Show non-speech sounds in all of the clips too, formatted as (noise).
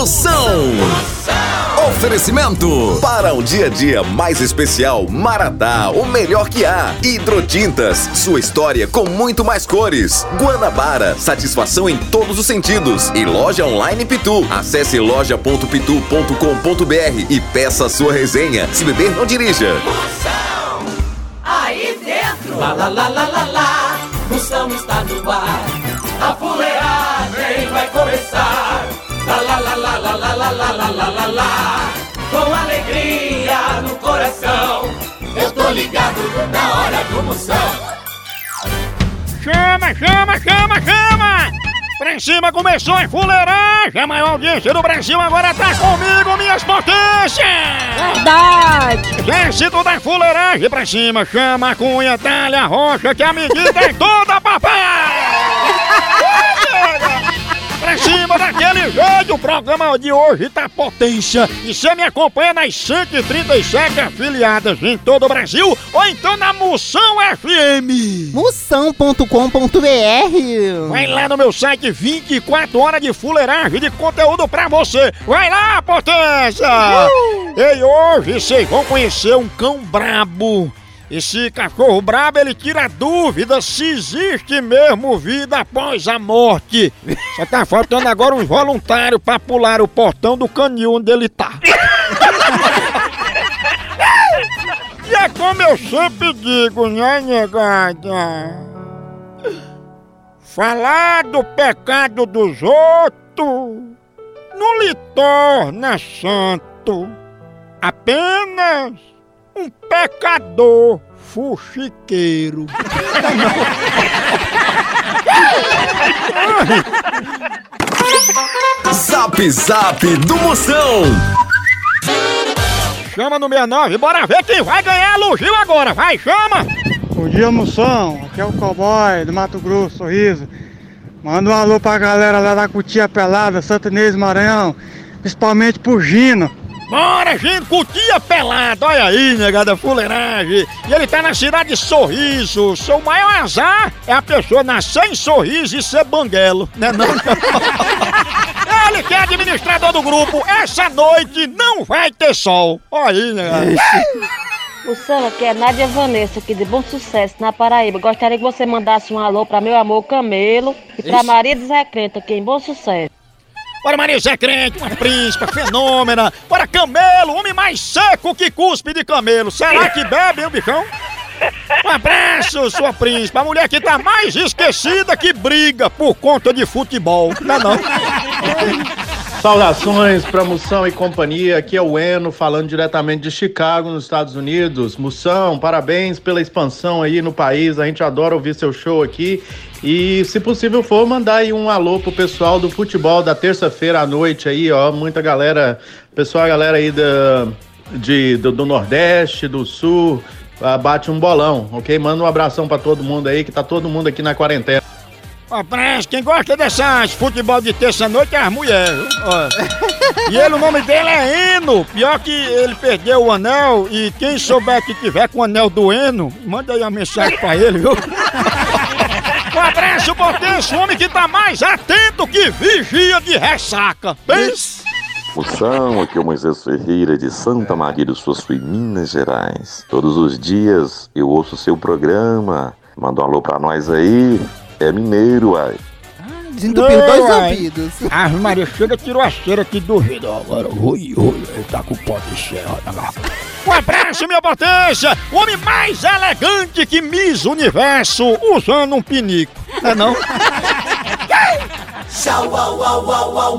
Moção. Oferecimento para um dia a dia mais especial, Maratá, o melhor que há. Hidrotintas, sua história com muito mais cores. Guanabara, satisfação em todos os sentidos. E loja online Pitu. Acesse loja.pitu.com.br e peça a sua resenha. Se beber, não dirija. Moção, aí dentro. Lá, lá, lá, lá, lá, lá. Moção está no ar. A fuleagem vai começar. Lá, lá, lá, lá, lá, lá, lá, lá. Com alegria no coração, eu tô ligado na hora do moção. Chama, chama, chama, chama! Pra cima começou a enfuleiragem, a maior audiência do Brasil agora tá comigo, minhas potências! Verdade! Exército da enfuleiragem pra cima, chama a cunha, talha, rocha, que a medida é toda, papai! Cima daquele jeito, o programa de hoje tá potência. E você me acompanha nas 137 afiliadas em todo o Brasil ou então na Moção FM. Moção.com.br Vai lá no meu site 24 horas de fuleiragem de conteúdo pra você. Vai lá, potência! Ei, hoje vocês vão conhecer um cão brabo. Esse cachorro brabo, ele tira dúvida se existe mesmo vida após a morte. Só tá faltando agora um voluntário pra pular o portão do canil onde ele tá. E é como eu sempre digo, né, negada? Falar do pecado dos outros não lhe torna santo. Apenas um pecador fuxiqueiro. Zap Zap do Moção. Chama no 69, bora ver quem vai ganhar elogio agora. Vai, chama! Bom dia, moção. Aqui é o cowboy do Mato Grosso, sorriso. Manda um alô pra galera lá da Cutia Pelada, Santa Inês Maranhão, principalmente pro Gino. Bora, gente, cutia pelada, olha aí, negada fuleiragem. E ele tá na cidade de Sorriso. Seu maior azar é a pessoa nascer em Sorriso e ser banguelo, né não? (laughs) ele que é administrador do grupo, essa noite não vai ter sol. Olha aí, negada. O Sam aqui é Nádia Vanessa, aqui de Bom Sucesso, na Paraíba. Gostaria que você mandasse um alô para meu amor Camelo e para Maria Crente, aqui em Bom Sucesso. Bora Maria Zé Crente, uma príncipa fenômena. Bora Camelo, homem mais seco que cuspe de camelo. Será que bebe, hein, bichão? Um abraço, sua príncipa. A mulher que tá mais esquecida que briga por conta de futebol. Não é não? Saudações para Moção e companhia. Aqui é o Eno falando diretamente de Chicago, nos Estados Unidos. Moção, parabéns pela expansão aí no país. A gente adora ouvir seu show aqui. E se possível for, mandar aí um alô pro pessoal do futebol da terça-feira à noite aí, ó. Muita galera, pessoal, galera aí da, de, do, do Nordeste, do Sul, ah, bate um bolão, ok? Manda um abração para todo mundo aí, que tá todo mundo aqui na quarentena. Abraço, quem gosta dessas futebol de terça-noite é as mulheres. Ó. E ele, o nome dele é Eno. Pior que ele perdeu o anel e quem souber que tiver com o anel do Eno, manda aí uma mensagem pra ele, viu? (laughs) Um abraço, potência, o homem que tá mais atento que vigia de ressaca. Pensa! Moção, aqui é o Moisés Ferreira de Santa Maria do Sul, em Minas Gerais. Todos os dias eu ouço seu programa. Manda um alô pra nós aí. É mineiro, uai. Desentupiu Ei, dois ouvidos. A Maria chega tirou a aqui do ouvido. Agora, ui, ui, ele tá com o pó de cera. Um abraço, minha potência! O homem mais elegante que Miss Universo usando um pinico. Não é não? (laughs) Tchau, au, au, au, au,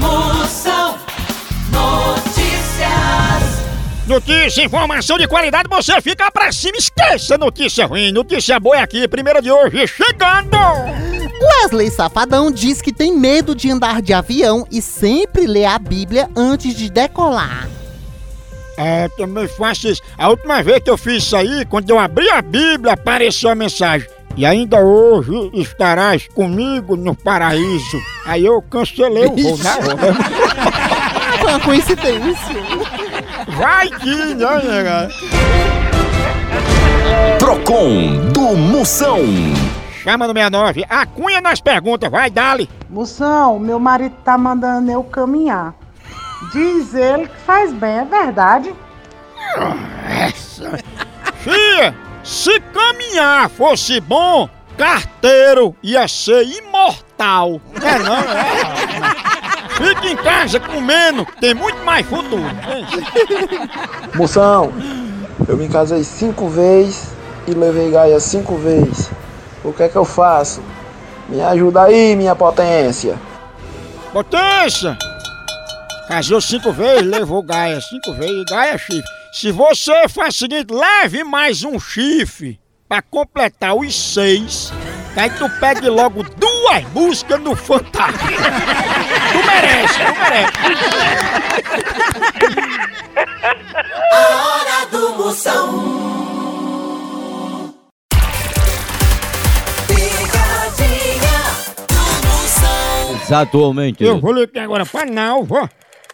Moção Notícias. Notícia, informação de qualidade, você fica pra cima, esqueça notícia ruim, notícia boa é aqui, primeira de hoje, chegando! Wesley Safadão diz que tem medo de andar de avião e sempre lê a Bíblia antes de decolar. É, também faço isso. A última vez que eu fiz isso aí, quando eu abri a Bíblia, apareceu a mensagem. E ainda hoje estarás comigo no paraíso. Aí eu cancelei o voo na hora. Foi uma coincidência. Vai que, né, nega? Procon do Moção. Chama no 69. A cunha nas perguntas, vai, dali. Moção, meu marido tá mandando eu caminhar. Diz ele que faz bem, é verdade? Fia, se caminhar fosse bom, carteiro ia ser imortal. É não, é. Fica em casa comendo, tem muito mais futuro. Moção, eu me casei cinco vezes e levei Gaia cinco vezes. O que é que eu faço? Me ajuda aí, minha potência. Potência! Casou cinco vezes, levou Gaia cinco vezes, Gaia é chifre. Se você faz o seguinte, leve mais um chifre pra completar os seis, que aí tu pegue logo duas músicas no Fantástico. tu merece, tu merece. A hora do Moção. Exatamente. Eu vou ligar agora pra Nalva.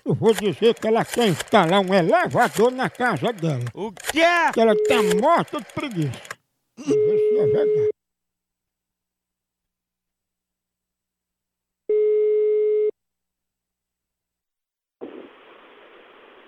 Eu vou dizer que ela quer instalar um elevador na casa dela. O quê? Que ela tá morta de preguiça. Vamos ver se é verdade.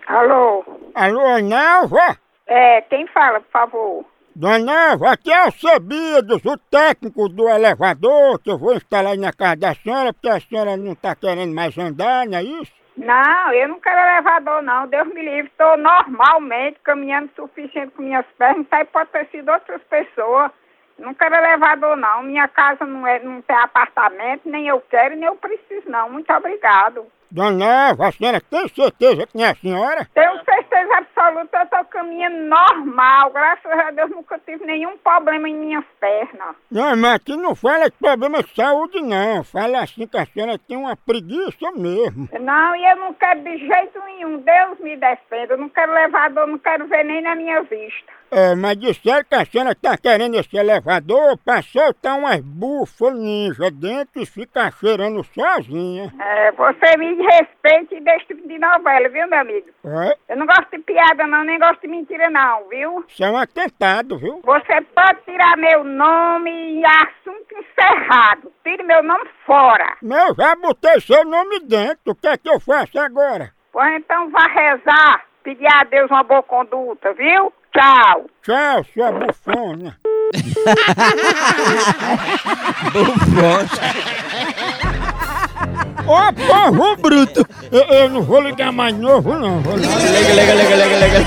Alô? Alô, Nalva? É, quem fala, por favor? Dona Nalva, aqui é o Cebidos, o técnico do elevador, que eu vou instalar aí na casa da senhora, porque a senhora não tá querendo mais andar, não é isso? Não, eu não quero elevador, não. Deus me livre. Estou normalmente caminhando suficiente com minhas pernas. Isso aí pode ter sido outras pessoas. Não quero elevador, não. Minha casa não, é, não tem apartamento, nem eu quero, nem eu preciso, não. Muito obrigado. Dona Nalva, a senhora tem certeza que não é a senhora? Tenho certeza absoluta, eu estou caminhando normal. Graças a Deus nunca tive nenhum problema em minhas pernas. Não, mas aqui não fala de problema de saúde, não. Fala assim que a senhora tem uma preguiça mesmo. Não, e eu não quero de jeito nenhum. Deus me defenda. Eu não quero elevador, não quero ver nem na minha vista. É, mas disseram que a senhora tá querendo esse elevador pra soltar umas bufas ninja dentro e ficar cheirando sozinha. É, você me respeite e deixe tipo de novela, viu, meu amigo? É, Eu não gosto de piada, não, nem gosto de mentira, não, viu? isso é um atentado, viu? Você pode tirar meu nome e assunto encerrado. Tire meu nome fora. Eu já botei seu nome dentro, o que é que eu faço agora? Pois então vá rezar, pedir a Deus uma boa conduta, viu? Tchau. Tchau, sua bufona. (laughs) (laughs) Ô, povo bruto! Eu, eu não vou ligar mais novo, não. Vou ligar. Lega, lega, lega, lega, lega.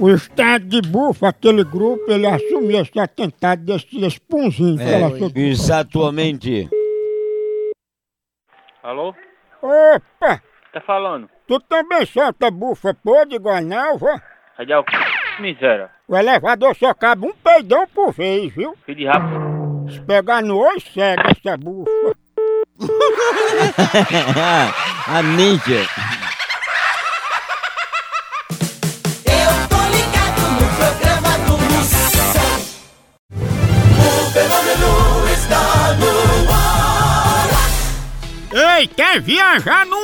O estado de bufa, aquele grupo, ele assumiu esse atentado desse, desse punzinho que ela soltou. Exatamente. Alô? Opa! Tá falando? Tu também solta bufa podre igual a Nalva? Cadê o miséria? O elevador só cabe um peidão por vez, viu? Filho de rap. Se pegar no olho, cega essa bufa. (laughs) a ninja. Eu tô ligado no programa do Moção. O fenômeno está no ar. Ei, quer viajar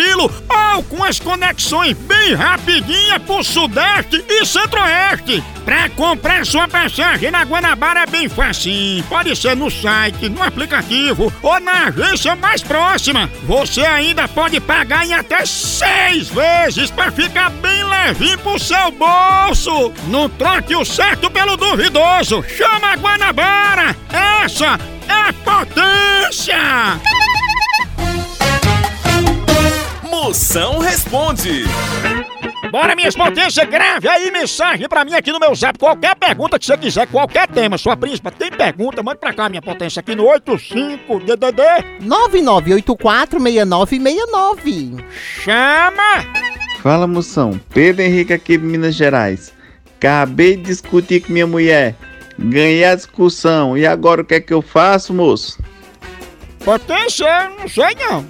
grilo, ou com as conexões bem rapidinha pro Sudeste e Centro-Oeste. Pra comprar sua passagem na Guanabara é bem facinho. Pode ser no site, no aplicativo ou na agência mais próxima. Você ainda pode pagar em até seis vezes pra ficar bem levinho pro seu bolso. Não troque o certo pelo duvidoso. Chama a Guanabara. Essa é potência! Moção responde. Bora, minhas potências, grave aí mensagem pra mim aqui no meu zap. Qualquer pergunta que você quiser, qualquer tema. Sua príncipa, tem pergunta? Manda pra cá, minha potência, aqui no 85-DDD. 99846969. Chama! Fala, moção. Pedro Henrique aqui de Minas Gerais. Acabei de discutir com minha mulher. Ganhei a discussão. E agora o que é que eu faço, moço? Potência, não sei não.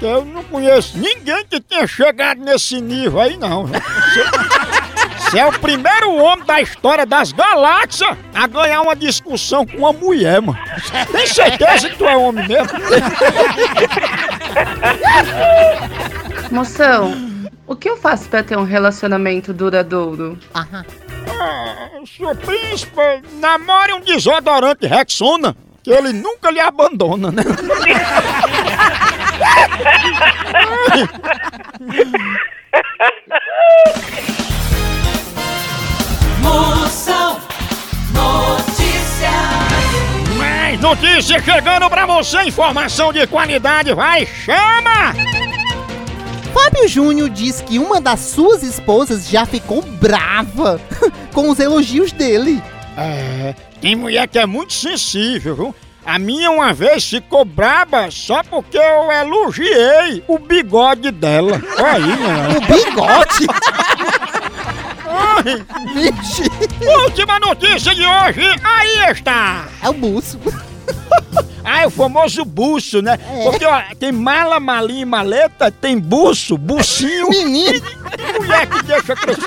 Eu não conheço ninguém que tenha chegado nesse nível aí, não. Você, é o primeiro homem da história das galáxias a ganhar uma discussão com uma mulher, mano. Tem certeza que tu é homem mesmo? Moção, o que eu faço pra ter um relacionamento duradouro? Ah, sua príncipa, namore um desodorante Rexona, que ele nunca lhe abandona, né? Moção Notícias. Mais notícias chegando pra você, informação de qualidade, vai, chama! Fábio Júnior diz que uma das suas esposas já ficou brava (laughs) com os elogios dele. É, tem mulher que é muito sensível, viu? A minha uma vez ficou braba só porque eu elogiei o bigode dela. Olha aí, mano. O bigode? Vixe. Última notícia de hoje, aí está! É o buço. Ah, é o famoso buço, né? Porque ó, tem mala, malinha e maleta, tem buço, bucinho. Menino. Mulher que deixa crescer.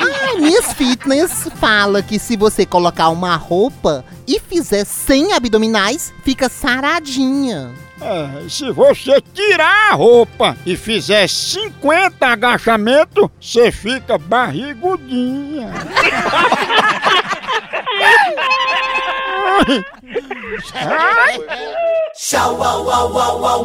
Ah, Miss Fitness fala que se você colocar uma roupa e fizer 100 abdominais, fica saradinha. É, se você tirar a roupa e fizer 50 agachamentos, você fica barrigudinha. Tchau, au, au, au, au,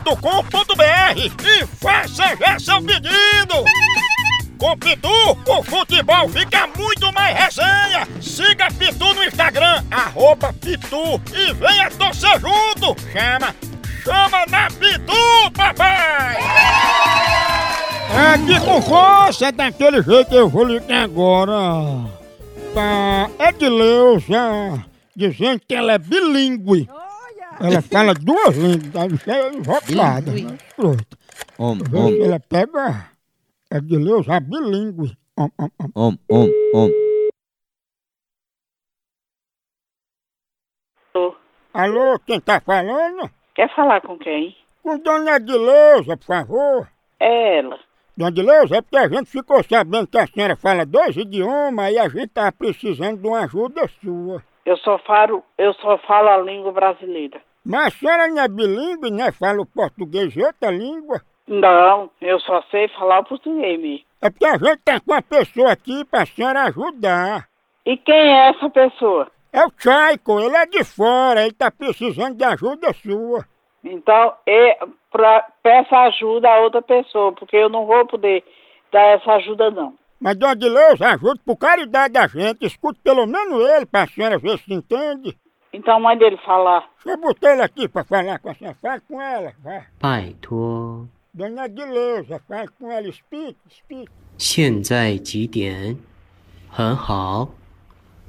loja.pitu.com.br e faça já seu pedido. Com Pitu, o futebol fica muito mais resenha. Siga Pitu no Instagram, arroba Pitu e venha torcer junto. Chama, chama na Pitu, papai! Aqui com força, é daquele jeito eu vou ligar agora. Tá, Edileuza, dizendo que ela é bilíngue. Ela fala duas línguas, a bicha é invocada. Bilíngue. né? Pronto. Om, om, Ela pega Edileuza bilíngue. Om, om, om. om, om, om. Tô. Alô, quem tá falando? Quer falar com quem? Com Dona Edileuza, por favor. É ela. Dona Edileuza, é porque a gente ficou sabendo que a senhora fala dois idiomas e a gente tá precisando de uma ajuda sua. Eu só falo, eu só falo a língua brasileira. Mas a senhora não é bilíngue, né? Fala o português e outra língua. Não, eu só sei falar o português mesmo. É porque a gente tá com uma pessoa aqui pra senhora ajudar. E quem é essa pessoa? É o Chaico, ele é de fora, ele tá precisando de ajuda sua. Então, é pra, peça ajuda a outra pessoa, porque eu não vou poder dar essa ajuda não. Mas Dona Edileuza, ajude por caridade da gente, escute pelo menos ele pra senhora ver se entende. Então mande ele falar. Eu botei ele aqui pra falar com a senhora, fale com ela, vai. 拜托， Dona Edileuza, fale com ela, speak, speak. 现在几点？很好，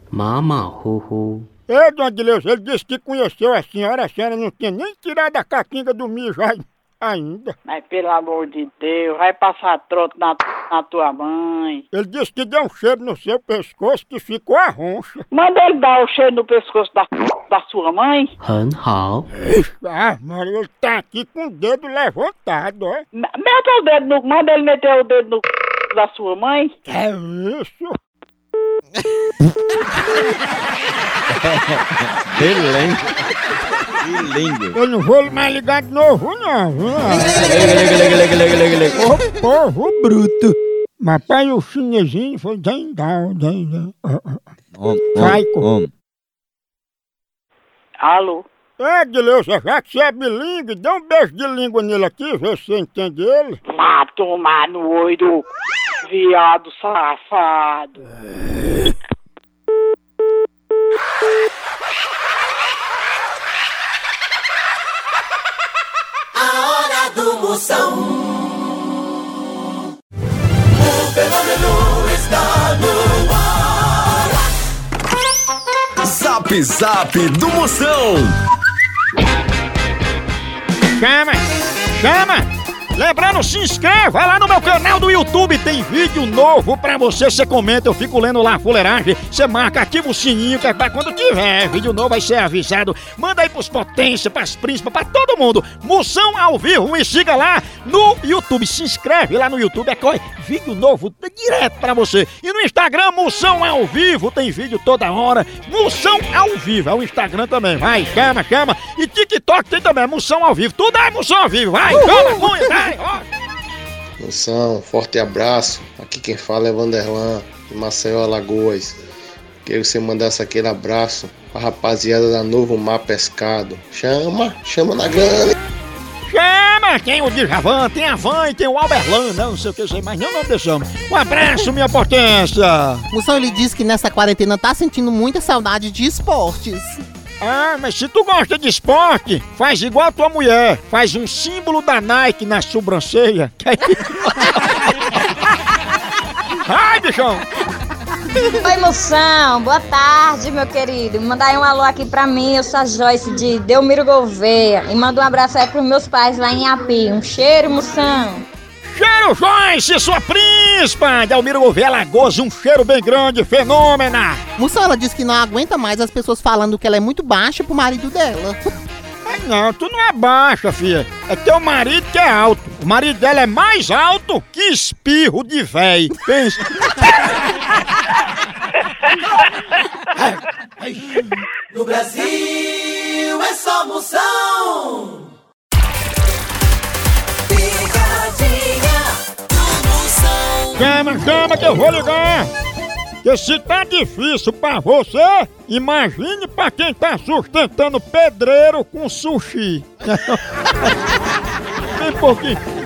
马马虎虎。 Ei, Dona Edileuza, ele disse que conheceu a senhora, a senhora não tinha nem tirado a caquinha do mijo ai- ainda. Mas pelo amor de Deus, vai passar troto na, na tua mãe. Ele disse que deu um cheiro no seu pescoço que ficou a roncha. Manda ele dar o cheiro no pescoço da, da sua mãe. 很好，Ah, Maria, ele tá aqui com o dedo levantado, ó. Me- Meta o dedo no. Manda ele meter o dedo no da sua mãe. É isso? Belém. Lindo. Eu não vou mais ligar de novo, não. viu? Liga, Ô, povo bruto. Mas pai, o chinesinho foi down. Ó, ó. Faico. Alô? É, Edileuza, já que você é bilíngue, dá um beijo de língua nele aqui, vê se você entende ele. Vá tomar no olho, viado safado. Moção. O fenômeno está no ar. Zap Zap do Moção. Chama! Chama! Lembrando, se inscreva lá no meu canal do YouTube, tem vídeo novo pra você. Você comenta, eu fico lendo lá a fuleiragem. Você marca, ativa o sininho, que é pra quando tiver vídeo novo vai ser avisado. Manda aí pros potência, pras príncipes, pra todo mundo. Moção ao vivo, me siga lá no YouTube. Se inscreve lá no YouTube, é coi, vídeo novo direto pra você. E no Instagram, Moção ao vivo, tem vídeo toda hora. Moção ao vivo, é o Instagram também. Vai, chama, chama. E TikTok tem também, Moção ao vivo. Tudo é Moção ao vivo, vai, chama, cunha. Moção, forte abraço. Aqui quem fala é Vanderlan, de Maceió, Alagoas. Queria que você mandasse aquele abraço pra rapaziada da Novo Mar Pescado. Chama, chama na grana. Chama! Tem o Djavan, tem a Van e tem o Alberlan, não, sei o que, sei mais não, não deixamos. Um abraço, minha potência! Moção, ele disse que nessa quarentena tá sentindo muita saudade de esportes. Ah, mas se tu gosta de esporte, faz igual a tua mulher. Faz um símbolo da Nike na sobrancelha. que aí- (laughs) Ai, bichão! Oi, moção. Boa tarde, meu querido. Manda aí um alô aqui pra mim. Eu sou a Joyce de Delmiro Gouveia. E manda um abraço aí pros meus pais lá em Api. Um cheiro, moção. Cheiro Joyce, sua príncipa! Delmiro Gouveia Lagoas, um cheiro bem grande, fenômena! Ela disse que não aguenta mais as pessoas falando que ela é muito baixa pro marido dela. (laughs) Ai, não, tu não é baixa, filha. É teu marido que é alto. O marido dela é mais alto que espirro de véi. Pensa. (laughs) No Brasil é só Moção. Chama que eu vou ligar. Porque se tá difícil pra você, imagine pra quem tá sustentando pedreiro com sushi. (laughs) Tem pouquinho.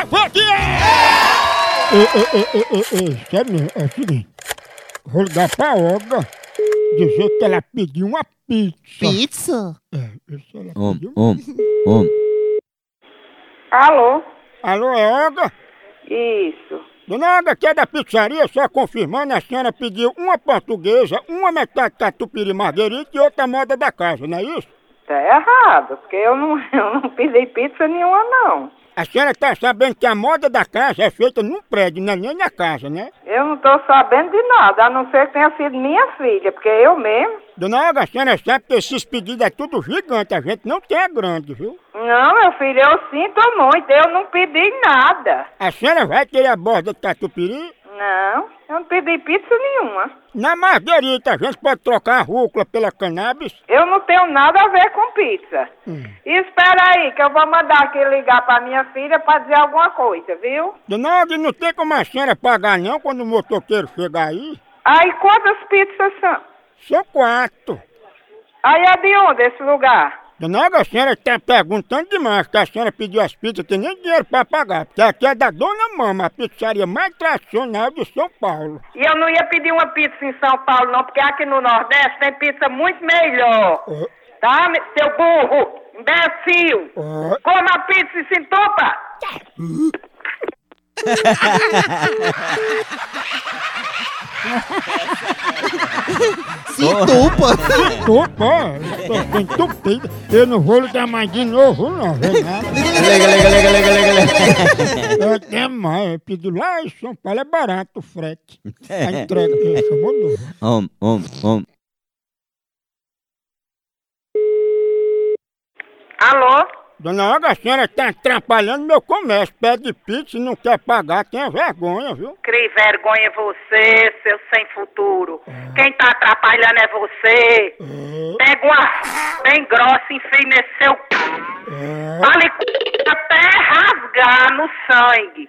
é! Ei, ei, ei, ei, ei, ei, sério, é o seguinte. Vou ligar pra Olga, dizer que ela pediu uma pizza. Pizza? É, isso ela Om, pediu. om, om. Alô? Alô, é Olga? Isso. Dona Olga, que é da pizzaria, só confirmando, a senhora pediu uma portuguesa, uma metade catupiry marguerita e outra moda da casa, não é isso? Tá errado, porque eu não, (laughs) eu não pedi pizza nenhuma, não. A senhora tá sabendo que a moda da casa é feita num prédio, não é nem na casa, né? Eu não tô sabendo de nada, a não ser que tenha sido minha filha, porque eu mesmo. Dona Olga, a senhora sabe que esses pedidos é tudo gigante, a gente não tem a grande, viu? Não, meu filho, eu sinto muito, eu não pedi nada. A senhora vai querer a borda de catupiry? Não, eu não pedi pizza nenhuma. Na marguerita, a gente pode trocar a rúcula pela cannabis? Eu não tenho nada a ver com pizza. E espera aí, que eu vou mandar aqui ligar pra minha filha pra dizer alguma coisa, viu? Dona Olga, não tem como a senhora pagar não quando o motoqueiro chegar aí? Aí quantas pizzas são? São quatro. Aí é de onde esse lugar? Dona Olga, a senhora tá perguntando demais, que a senhora pediu as pizzas, tem nem dinheiro pra pagar, porque aqui é da Dona Mama, a pizzaria mais tradicional de São Paulo. E eu não ia pedir uma pizza em São Paulo, não, porque aqui no Nordeste tem pizza muito melhor. Tá, seu burro? Imbecil! Coma a pizza e se entupa! (laughs) (laughs) Se entupa. Se entupa, tô bem entupido. Eu não vou ligar mais de novo, não. Liga, liga, liga, liga, liga, liga. Eu até mais, eu pedi lá em São Paulo, é barato o frete. A entrega, eu chamou novo. Om, om, om. Alô? Dona Olga, a senhora tá atrapalhando meu comércio, pede pizza e não quer pagar, tenha vergonha, viu? Crie vergonha você, seu sem futuro. Quem tá atrapalhando é você. Pega uma bem grossa e enfia nesse seu c... Fale c... até rasgar no sangue.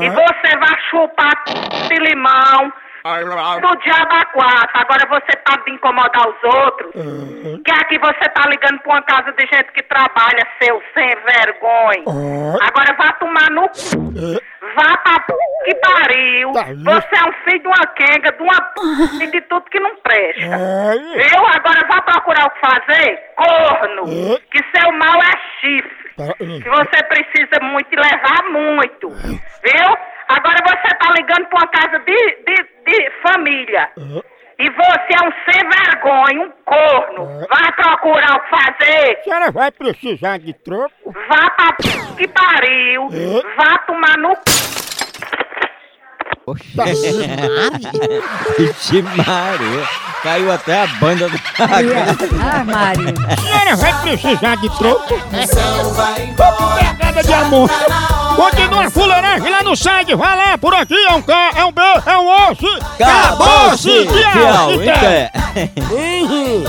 E você vai chupar de limão do diabo a quatro. Agora você tá de incomodar os outros. Que aqui você tá ligando pra uma casa de gente que trabalha, seu sem vergonha. Agora vá tomar no c... Vá pra p... que pariu. Você é um filho de uma quenga, de uma p... e de tudo que não presta. Viu? Agora vá procurar o que fazer? Corno. Que seu mal é chifre. Que você precisa muito e levar muito. Viu? Agora você tá ligando pra uma casa de, de, de família. E você é um sem vergonha, um corno. Vá procurar o que fazer. A senhora vai precisar de troco? Vá pra p... que pariu. Vá tomar no (laughs) Vixe Maria. Caiu até a banda do... Ah, Mário. A senhora vai precisar de troco? Moção vai Pegada de amor. Continua a fuleiragem lá no site, vai lá, por aqui é um K, é um B, é um osso. Acabou-se! Tchau, Tchau. Uhum.